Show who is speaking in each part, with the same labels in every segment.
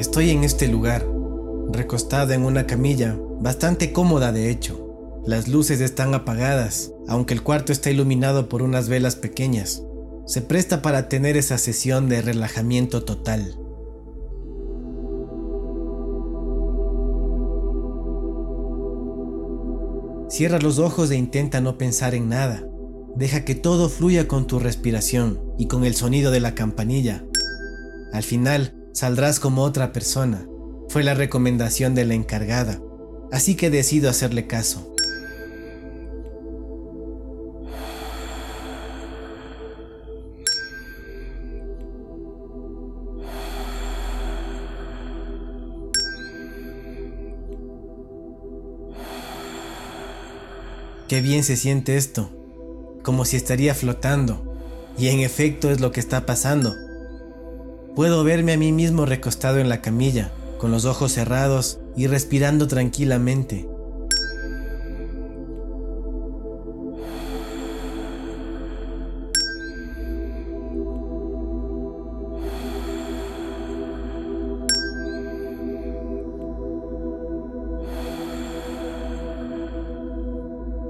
Speaker 1: Estoy en este lugar, recostado en una camilla, bastante cómoda de hecho. Las luces están apagadas, aunque el cuarto está iluminado por unas velas pequeñas. Se presta para tener esa sesión de relajamiento total. Cierra los ojos e intenta no pensar en nada. Deja que todo fluya con tu respiración y con el sonido de la campanilla. Al final, saldrás como otra persona. Fue la recomendación de la encargada, así que decido hacerle caso. Qué bien se siente esto, como si estaría flotando, y en efecto es lo que está pasando. Puedo verme a mí mismo recostado en la camilla, con los ojos cerrados y respirando tranquilamente.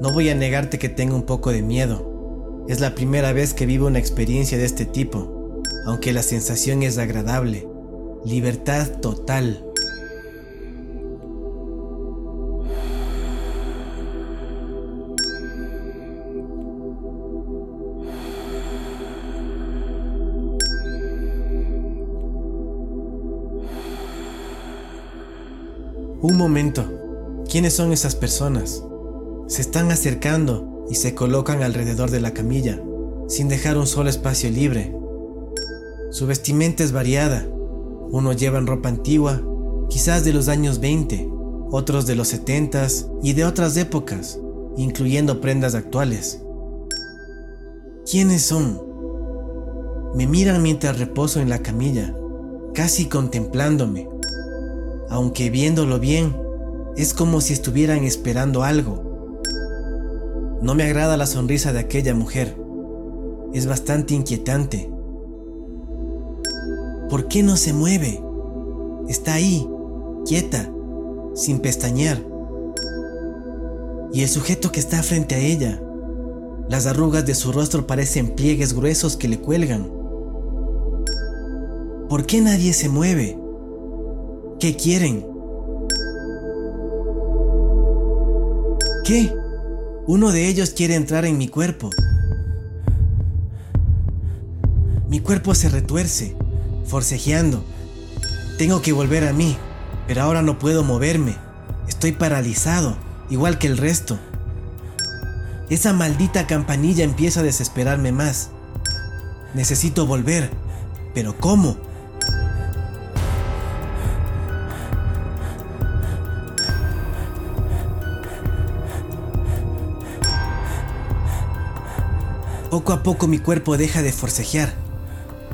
Speaker 1: No voy a negarte que tengo un poco de miedo. Es la primera vez que vivo una experiencia de este tipo, aunque la sensación es agradable. Libertad total. Un momento. ¿Quiénes son esas personas? Se están acercando y se colocan alrededor de la camilla, sin dejar un solo espacio libre. Su vestimenta es variada. Unos llevan ropa antigua, quizás de los años 20, otros de los 70 y de otras épocas, incluyendo prendas actuales. ¿Quiénes son? Me miran mientras reposo en la camilla, casi contemplándome. Aunque viéndolo bien, es como si estuvieran esperando algo no me agrada la sonrisa de aquella mujer. Es bastante inquietante. ¿Por qué no se mueve? Está ahí, quieta, sin pestañear. Y el sujeto que está frente a ella. Las arrugas de su rostro parecen pliegues gruesos que le cuelgan. ¿Por qué nadie se mueve? ¿Qué quieren? ¿Qué? Uno de ellos quiere entrar en mi cuerpo. Mi cuerpo se retuerce, forcejeando. Tengo que volver a mí, pero ahora no puedo moverme. Estoy paralizado, igual que el resto. Esa maldita campanilla empieza a desesperarme más. Necesito volver, pero ¿cómo? Poco a poco mi cuerpo deja de forcejear.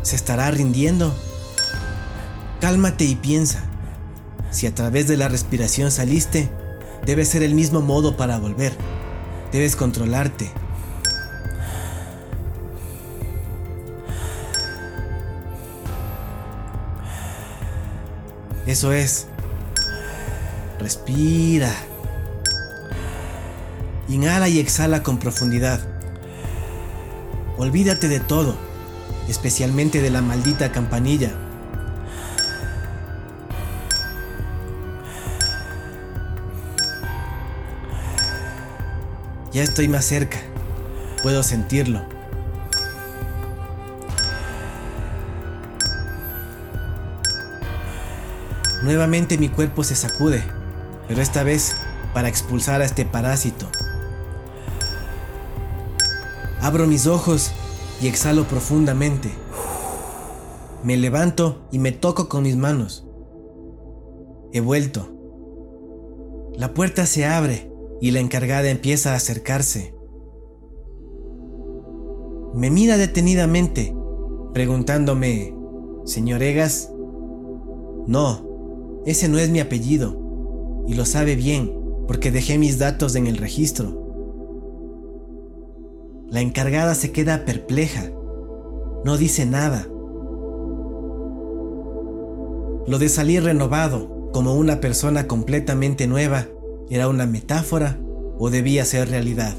Speaker 1: ¿Se estará rindiendo? Cálmate y piensa. Si a través de la respiración saliste, debe ser el mismo modo para volver. Debes controlarte. Eso es. Respira. Inhala y exhala con profundidad. Olvídate de todo, especialmente de la maldita campanilla. Ya estoy más cerca. Puedo sentirlo. Nuevamente mi cuerpo se sacude, pero esta vez para expulsar a este parásito. Abro mis ojos y exhalo profundamente. Me levanto y me toco con mis manos. He vuelto. La puerta se abre y la encargada empieza a acercarse. Me mira detenidamente, preguntándome, ¿Señor Egas? No, ese no es mi apellido, y lo sabe bien porque dejé mis datos en el registro. La encargada se queda perpleja. No dice nada. Lo de salir renovado, como una persona completamente nueva, ¿era una metáfora o debía ser realidad?